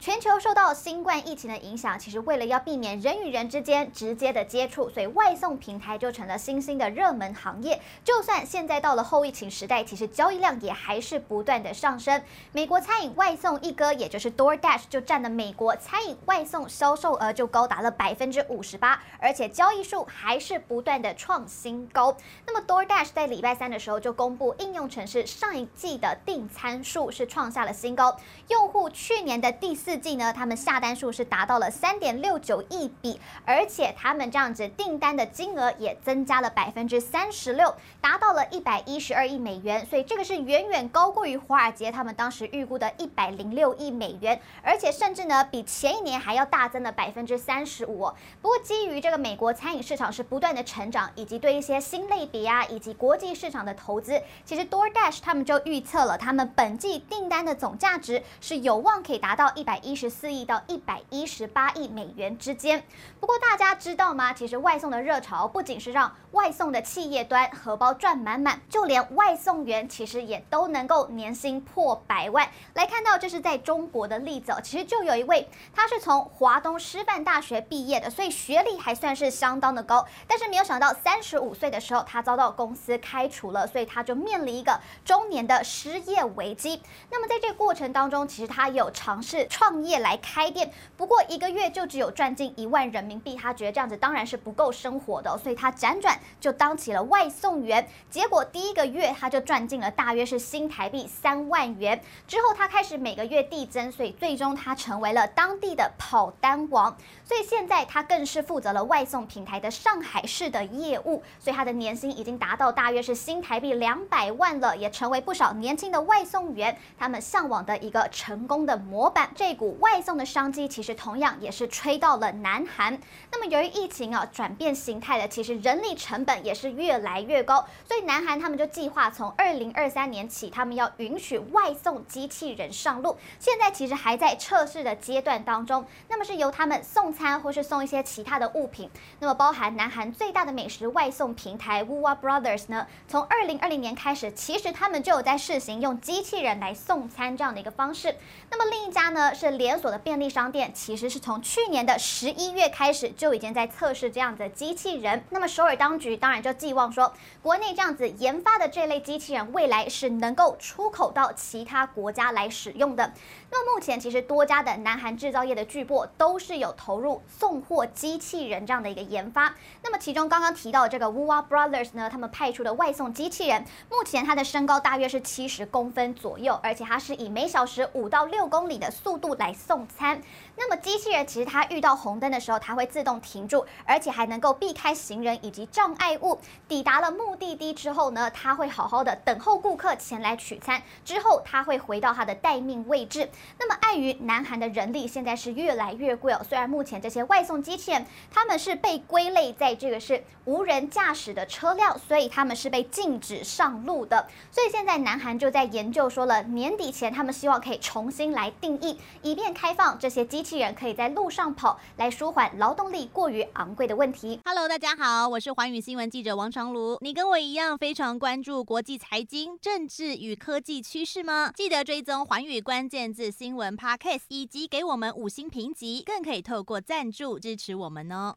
全球受到新冠疫情的影响，其实为了要避免人与人之间直接的接触，所以外送平台就成了新兴的热门行业。就算现在到了后疫情时代，其实交易量也还是不断的上升。美国餐饮外送一哥，也就是 DoorDash，就占了美国餐饮外送销售额就高达了百分之五十八，而且交易数还是不断的创新高。那么 DoorDash 在礼拜三的时候就公布应用程式上一季的订餐数是创下了新高，用户去年的第四。四季呢，他们下单数是达到了三点六九亿笔，而且他们这样子订单的金额也增加了百分之三十六，达到了一百一十二亿美元，所以这个是远远高过于华尔街他们当时预估的一百零六亿美元，而且甚至呢比前一年还要大增了百分之三十五。不过基于这个美国餐饮市场是不断的成长，以及对一些新类别啊以及国际市场的投资，其实 DoorDash 他们就预测了他们本季订单的总价值是有望可以达到一百。一十四亿到一百一十八亿美元之间。不过大家知道吗？其实外送的热潮不仅是让外送的企业端荷包赚满满，就连外送员其实也都能够年薪破百万。来看到这是在中国的例子，其实就有一位，他是从华东师范大学毕业的，所以学历还算是相当的高。但是没有想到三十五岁的时候，他遭到公司开除了，所以他就面临一个中年的失业危机。那么在这个过程当中，其实他有尝试创。创业来开店，不过一个月就只有赚进一万人民币，他觉得这样子当然是不够生活的，所以他辗转就当起了外送员。结果第一个月他就赚进了大约是新台币三万元。之后他开始每个月递增，所以最终他成为了当地的跑单王。所以现在他更是负责了外送平台的上海市的业务，所以他的年薪已经达到大约是新台币两百万了，也成为不少年轻的外送员他们向往的一个成功的模板。这股外送的商机其实同样也是吹到了南韩。那么由于疫情啊转变形态了，其实人力成本也是越来越高，所以南韩他们就计划从二零二三年起，他们要允许外送机器人上路。现在其实还在测试的阶段当中。那么是由他们送餐或是送一些其他的物品。那么包含南韩最大的美食外送平台 Woowa Brothers 呢，从二零二零年开始，其实他们就有在试行用机器人来送餐这样的一个方式。那么另一家呢是。连锁的便利商店其实是从去年的十一月开始就已经在测试这样子的机器人。那么首尔当局当然就寄望说，国内这样子研发的这类机器人未来是能够出口到其他国家来使用的。那么目前其实多家的南韩制造业的巨擘都是有投入送货机器人这样的一个研发。那么其中刚刚提到这个 Wooa Brothers 呢，他们派出的外送机器人，目前它的身高大约是七十公分左右，而且它是以每小时五到六公里的速度来送餐，那么机器人其实它遇到红灯的时候，它会自动停住，而且还能够避开行人以及障碍物。抵达了目的地之后呢，它会好好的等候顾客前来取餐，之后它会回到它的待命位置。那么碍于南韩的人力现在是越来越贵哦，虽然目前这些外送机器人他们是被归类在这个是无人驾驶的车辆，所以他们是被禁止上路的。所以现在南韩就在研究说了，年底前他们希望可以重新来定义。以便开放这些机器人可以在路上跑，来舒缓劳动力过于昂贵的问题。Hello，大家好，我是寰宇新闻记者王长卢。你跟我一样非常关注国际财经、政治与科技趋势吗？记得追踪寰宇关键字新闻 Podcast，以及给我们五星评级，更可以透过赞助支持我们哦。